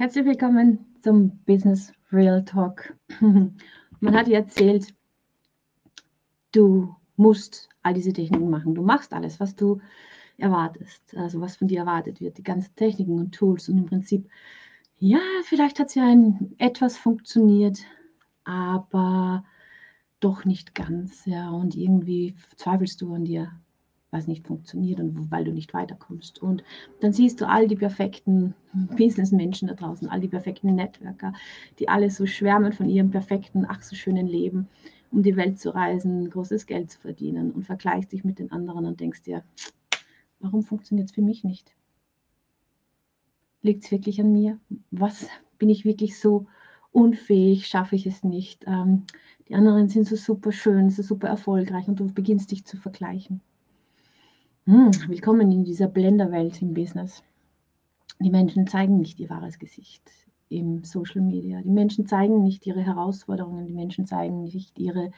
Herzlich willkommen zum Business Real Talk. Man hat dir erzählt, du musst all diese Techniken machen. Du machst alles, was du erwartest, also was von dir erwartet wird, die ganzen Techniken und Tools und im Prinzip, ja, vielleicht hat es ja ein, etwas funktioniert, aber doch nicht ganz, ja, und irgendwie zweifelst du an dir was nicht funktioniert und weil du nicht weiterkommst. Und dann siehst du all die perfekten Businessmenschen da draußen, all die perfekten Networker, die alle so schwärmen von ihrem perfekten, ach so schönen Leben, um die Welt zu reisen, großes Geld zu verdienen und vergleichst dich mit den anderen und denkst dir, warum funktioniert es für mich nicht? Liegt es wirklich an mir? Was bin ich wirklich so unfähig? Schaffe ich es nicht? Ähm, die anderen sind so super schön, so super erfolgreich und du beginnst dich zu vergleichen. Hm, willkommen in dieser Blenderwelt im Business. Die Menschen zeigen nicht ihr wahres Gesicht im Social Media. Die Menschen zeigen nicht ihre Herausforderungen. Die Menschen zeigen nicht ihre,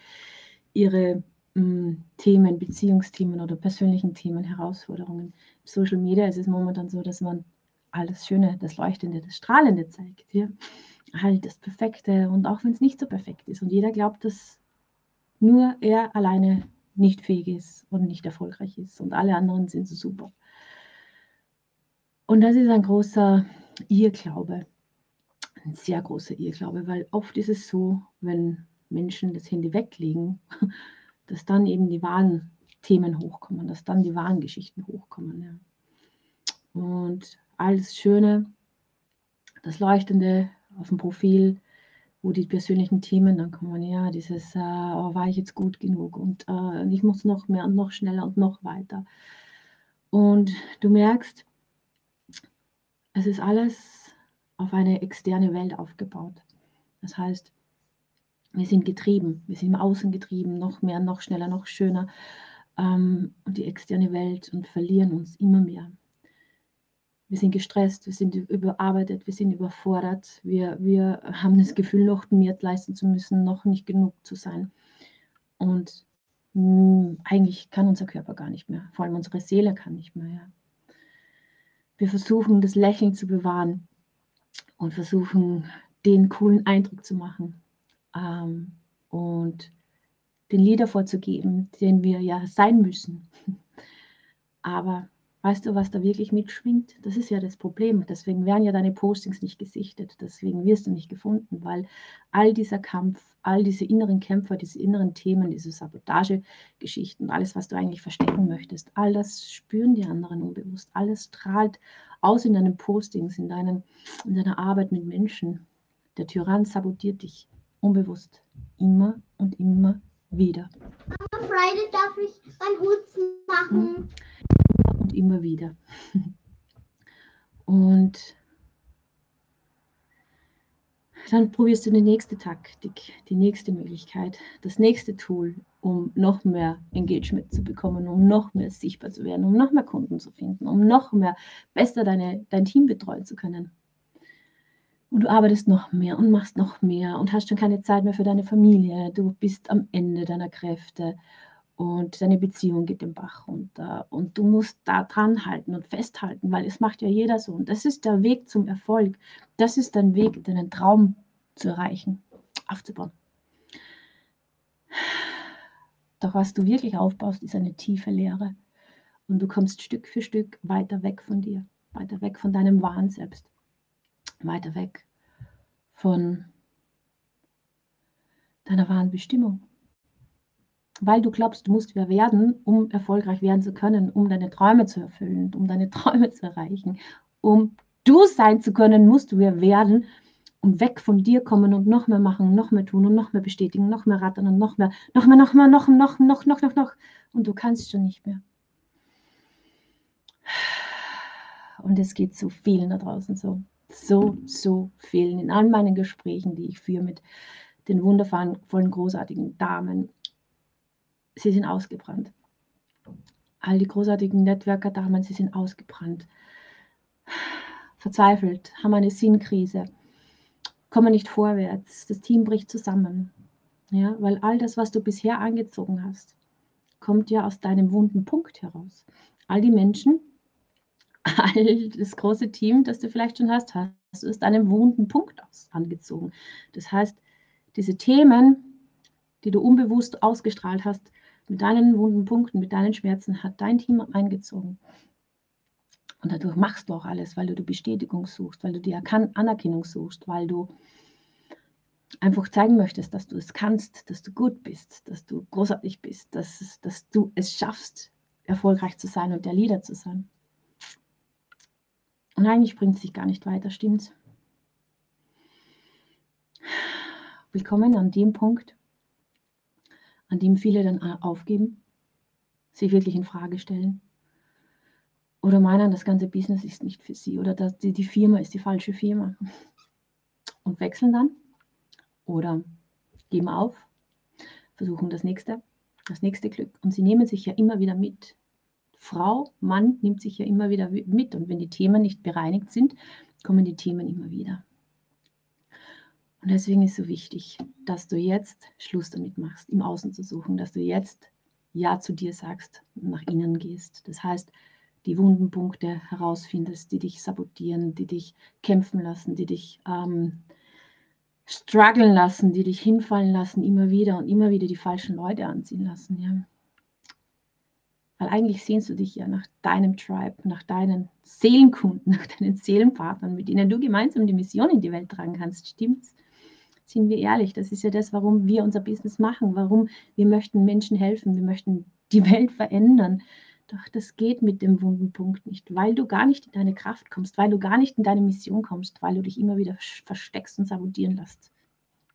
ihre mh, hm, Themen, Beziehungsthemen oder persönlichen Themen, Herausforderungen. Im Social Media ist es momentan so, dass man alles Schöne, das Leuchtende, das Strahlende zeigt. Ja? Halt das Perfekte und auch wenn es nicht so perfekt ist. Und jeder glaubt, dass nur er alleine nicht fähig ist und nicht erfolgreich ist und alle anderen sind so super. Und das ist ein großer Irrglaube, ein sehr großer Irrglaube, weil oft ist es so, wenn Menschen das Handy weglegen, dass dann eben die wahren Themen hochkommen, dass dann die wahren Geschichten hochkommen. Ja. Und alles Schöne, das Leuchtende auf dem Profil wo die persönlichen Themen dann kommen, ja, dieses, äh, oh, war ich jetzt gut genug und äh, ich muss noch mehr und noch schneller und noch weiter. Und du merkst, es ist alles auf eine externe Welt aufgebaut. Das heißt, wir sind getrieben, wir sind im Außen getrieben, noch mehr, noch schneller, noch schöner ähm, und die externe Welt und verlieren uns immer mehr. Wir sind gestresst, wir sind überarbeitet, wir sind überfordert, wir, wir haben das Gefühl, noch mehr leisten zu müssen, noch nicht genug zu sein. Und mh, hm, eigentlich kann unser Körper gar nicht mehr, vor allem unsere Seele kann nicht mehr. Ja. Wir versuchen, das Lächeln zu bewahren und versuchen, den coolen Eindruck zu machen ähm, und den Lieder vorzugeben, den wir ja sein müssen. Aber Weißt du, was da wirklich mitschwingt? Das ist ja das Problem. Deswegen werden ja deine Postings nicht gesichtet. Deswegen wirst du nicht gefunden, weil all dieser Kampf, all diese inneren Kämpfer, diese inneren Themen, diese Sabotagegeschichten, alles, was du eigentlich verstecken möchtest, all das spüren die anderen unbewusst. Alles strahlt aus in deinen Postings, in, deinen, in deiner Arbeit mit Menschen. Der Tyrann sabotiert dich unbewusst immer und immer wieder. Am Friday darf ich ein Hutzen machen. Hm und immer wieder. Und dann probierst du die nächste Taktik, die nächste Möglichkeit, das nächste Tool, um noch mehr Engagement zu bekommen, um noch mehr sichtbar zu werden, um noch mehr Kunden zu finden, um noch mehr besser deine, dein Team betreuen zu können. Und du arbeitest noch mehr und machst noch mehr und hast schon keine Zeit mehr für deine Familie. Du bist am Ende deiner Kräfte und deine Beziehung geht den Bach runter. Und du musst da dran halten und festhalten, weil es macht ja jeder so. Und das ist der Weg zum Erfolg. Das ist dein Weg, deinen Traum zu erreichen, aufzubauen. Doch was du wirklich aufbaust, ist eine tiefe Leere. Und du kommst Stück für Stück weiter weg von dir, weiter weg von deinem wahren Selbst, weiter weg von deiner wahren Bestimmung weil du glaubst, du musst wer werden, um erfolgreich werden zu können, um deine Träume zu erfüllen, um deine Träume zu erreichen. Um du sein zu können, musst du wer werden und weg von dir kommen und noch mehr machen, noch mehr tun und noch mehr bestätigen, noch mehr rattern und noch mehr, noch mehr, noch mehr, noch, noch, noch, noch, noch, noch. Und du kannst schon nicht mehr. Und es geht so vielen da draußen so. So, so vielen. In all meinen Gesprächen, die ich führe mit den wundervollen, großartigen Damen sie sind ausgebrannt. All die großartigen Networker damals, sie sind ausgebrannt. Verzweifelt, haben eine Sinnkrise, kommen nicht vorwärts, das Team bricht zusammen. Ja, weil all das, was du bisher angezogen hast, kommt ja aus deinem wunden Punkt heraus. All die Menschen, all das große Team, das du vielleicht schon hast, hast du es einen wunden Punkt aus, angezogen. Das heißt, diese Themen, die du unbewusst ausgestrahlt hast, mit deinen wunden Punkten, mit deinen Schmerzen, hat dein Team eingezogen. Und dadurch machst du auch alles, weil du die Bestätigung suchst, weil du die Anerkennung suchst, weil du einfach zeigen möchtest, dass du es kannst, dass du gut bist, dass du großartig bist, dass, dass du es schaffst, erfolgreich zu sein und der Leader zu sein. Und eigentlich bringt es sich gar nicht weiter, stimmt's? Willkommen an dem Punkt, an dem viele dann aufgeben, sich wirklich in Frage stellen oder meinen, das ganze Business ist nicht für sie oder dass die, die Firma ist die falsche Firma und wechseln dann oder geben auf, versuchen das nächste, das nächste Glück und sie nehmen sich ja immer wieder mit. Frau, Mann nimmt sich ja immer wieder mit und wenn die Themen nicht bereinigt sind, kommen die Themen immer wieder. Und deswegen ist so wichtig, dass du jetzt Schluss damit machst, im Außen zu suchen, dass du jetzt Ja zu dir sagst, nach innen gehst. Das heißt, die wunden Punkte herausfindest, die dich sabotieren, die dich kämpfen lassen, die dich ähm, strugglen lassen, die dich hinfallen lassen, immer wieder und immer wieder die falschen Leute anziehen lassen. Ja. Weil eigentlich sehnst du dich ja nach deinem Tribe, nach deinen Seelenkunden, nach deinen Seelenpartnern, mit denen du gemeinsam die Mission in die Welt tragen kannst. Stimmt's? Sind wir ehrlich, das ist ja das, warum wir unser Business machen, warum wir möchten Menschen helfen, wir möchten die Welt verändern. Doch das geht mit dem wunden Punkt nicht, weil du gar nicht in deine Kraft kommst, weil du gar nicht in deine Mission kommst, weil du dich immer wieder versteckst und sabotieren lässt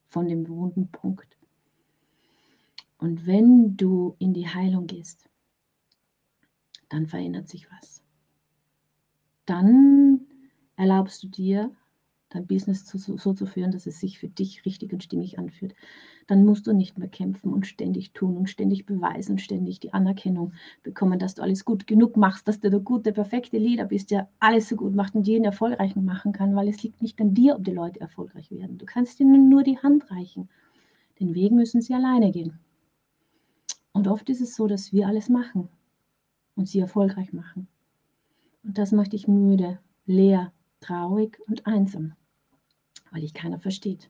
von dem wunden Punkt. Und wenn du in die Heilung gehst, dann verändert sich was. Dann erlaubst du dir, dein Business so, so, zu führen, dass es sich für dich richtig und stimmig anfühlt. Dann musst du nicht mehr kämpfen und ständig tun und ständig beweisen und ständig die Anerkennung bekommen, dass du alles gut genug machst, dass du der gute, perfekte Leader bist, der alles so gut macht und jeden erfolgreichen machen kann, weil es liegt nicht an dir, ob die Leute erfolgreich werden. Du kannst ihnen nur die Hand reichen. Den Weg müssen sie alleine gehen. Und oft ist es so, dass wir alles machen und sie erfolgreich machen. Und das macht dich müde, leer, traurig und einsam, weil dich keiner versteht.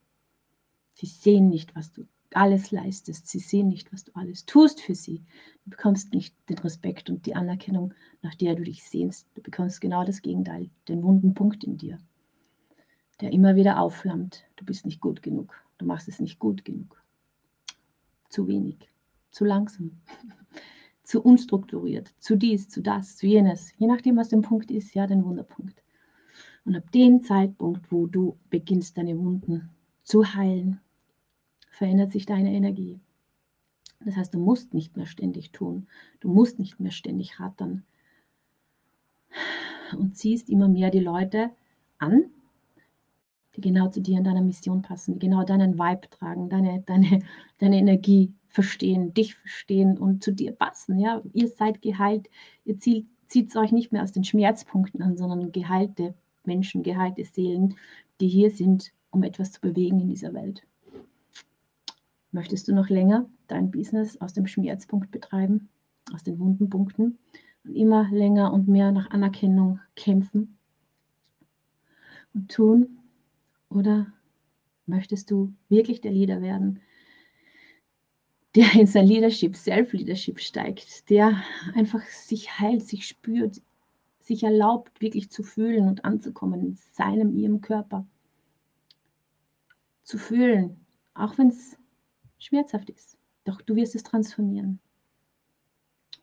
Sie sehen nicht, was du alles leistest. Sie sehen nicht, was du alles tust für sie. Du bekommst nicht den Respekt und die Anerkennung, nach der du dich sehnst. Du bekommst genau das Gegenteil, den wunden Punkt in dir, der immer wieder aufflammt. Du bist nicht gut genug. Du machst es nicht gut genug. Zu wenig, zu langsam, zu unstrukturiert, zu dies, zu das, zu jenes. Je nachdem, was der Punkt ist, ja, den Wunderpunkt. Und ab dem Zeitpunkt, wo du beginnst, deine Wunden zu heilen, verändert sich deine Energie. Das heißt, du musst nicht mehr ständig tun. Du musst nicht mehr ständig rattern. Und ziehst immer mehr die Leute an, die genau zu dir und deiner Mission passen, die genau deinen Vibe tragen, deine, deine, deine Energie verstehen, dich verstehen und zu dir passen. Ja? Ihr seid geheilt, ihr zieht es euch nicht mehr aus den Schmerzpunkten an, sondern geheilte Menschen, geheilte Seelen, die hier sind, um etwas zu bewegen in dieser Welt. Möchtest du noch länger dein Business aus dem Schmerzpunkt betreiben, aus den wunden Punkten und immer länger und mehr nach Anerkennung kämpfen und tun? Oder möchtest du wirklich der Leader werden, der in sein Leadership, Self-Leadership steigt, der einfach sich heilt, sich spürt, sich erlaubt, wirklich zu fühlen und anzukommen in seinem, ihrem Körper. Zu fühlen, auch wenn es schmerzhaft ist. Doch du wirst es transformieren.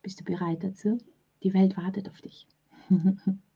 Bist du bereit dazu? Die Welt wartet auf dich.